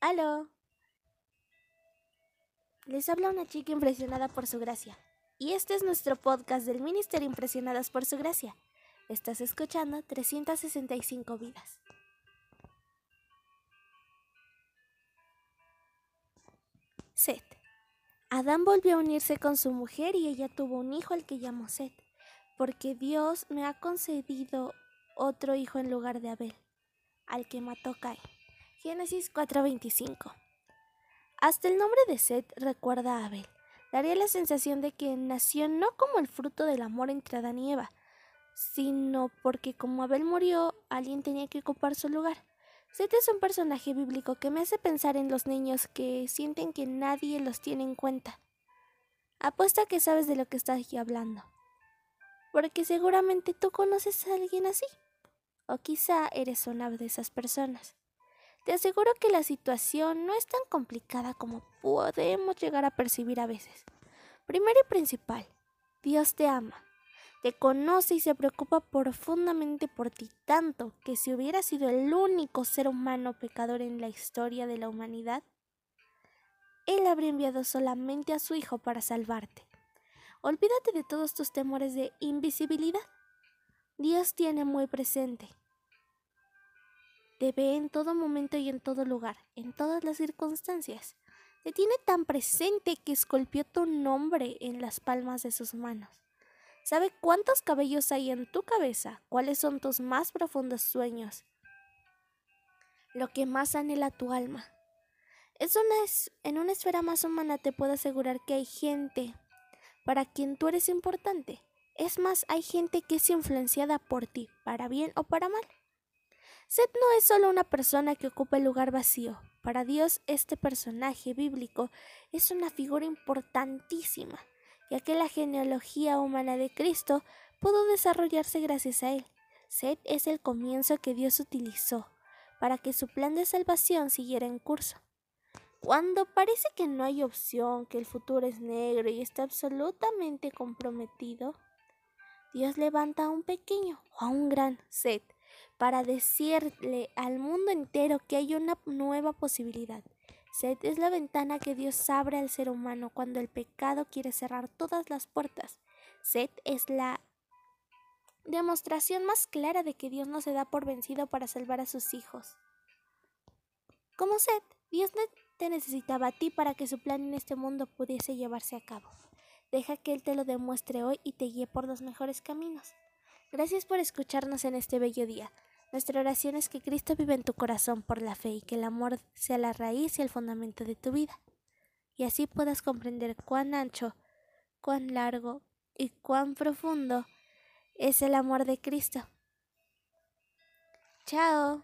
¡Aló! Les habla una chica impresionada por su gracia. Y este es nuestro podcast del Ministerio Impresionadas por su gracia. Estás escuchando 365 vidas. Seth. Adán volvió a unirse con su mujer y ella tuvo un hijo al que llamó Seth, porque Dios me ha concedido otro hijo en lugar de Abel, al que mató Caín. Génesis 4:25. Hasta el nombre de Seth recuerda a Abel. Daría la sensación de que nació no como el fruto del amor entre Adán y Eva, sino porque como Abel murió, alguien tenía que ocupar su lugar. Seth es un personaje bíblico que me hace pensar en los niños que sienten que nadie los tiene en cuenta. Apuesta que sabes de lo que estás hablando, porque seguramente tú conoces a alguien así, o quizá eres una de esas personas. Te aseguro que la situación no es tan complicada como podemos llegar a percibir a veces. Primero y principal, Dios te ama, te conoce y se preocupa profundamente por ti tanto que si hubiera sido el único ser humano pecador en la historia de la humanidad, Él habría enviado solamente a su Hijo para salvarte. Olvídate de todos tus temores de invisibilidad. Dios tiene muy presente te ve en todo momento y en todo lugar, en todas las circunstancias. Te tiene tan presente que esculpió tu nombre en las palmas de sus manos. Sabe cuántos cabellos hay en tu cabeza, cuáles son tus más profundos sueños, lo que más anhela tu alma. Es una es, en una esfera más humana te puedo asegurar que hay gente para quien tú eres importante. Es más, hay gente que es influenciada por ti, para bien o para mal. Seth no es solo una persona que ocupa el lugar vacío. Para Dios este personaje bíblico es una figura importantísima, ya que la genealogía humana de Cristo pudo desarrollarse gracias a él. Seth es el comienzo que Dios utilizó para que su plan de salvación siguiera en curso. Cuando parece que no hay opción, que el futuro es negro y está absolutamente comprometido, Dios levanta a un pequeño o a un gran Seth para decirle al mundo entero que hay una nueva posibilidad. Sed es la ventana que Dios abre al ser humano cuando el pecado quiere cerrar todas las puertas. Sed es la demostración más clara de que Dios no se da por vencido para salvar a sus hijos. Como Sed, Dios te necesitaba a ti para que su plan en este mundo pudiese llevarse a cabo. Deja que Él te lo demuestre hoy y te guíe por los mejores caminos. Gracias por escucharnos en este bello día. Nuestra oración es que Cristo vive en tu corazón por la fe y que el amor sea la raíz y el fundamento de tu vida. Y así puedas comprender cuán ancho, cuán largo y cuán profundo es el amor de Cristo. Chao.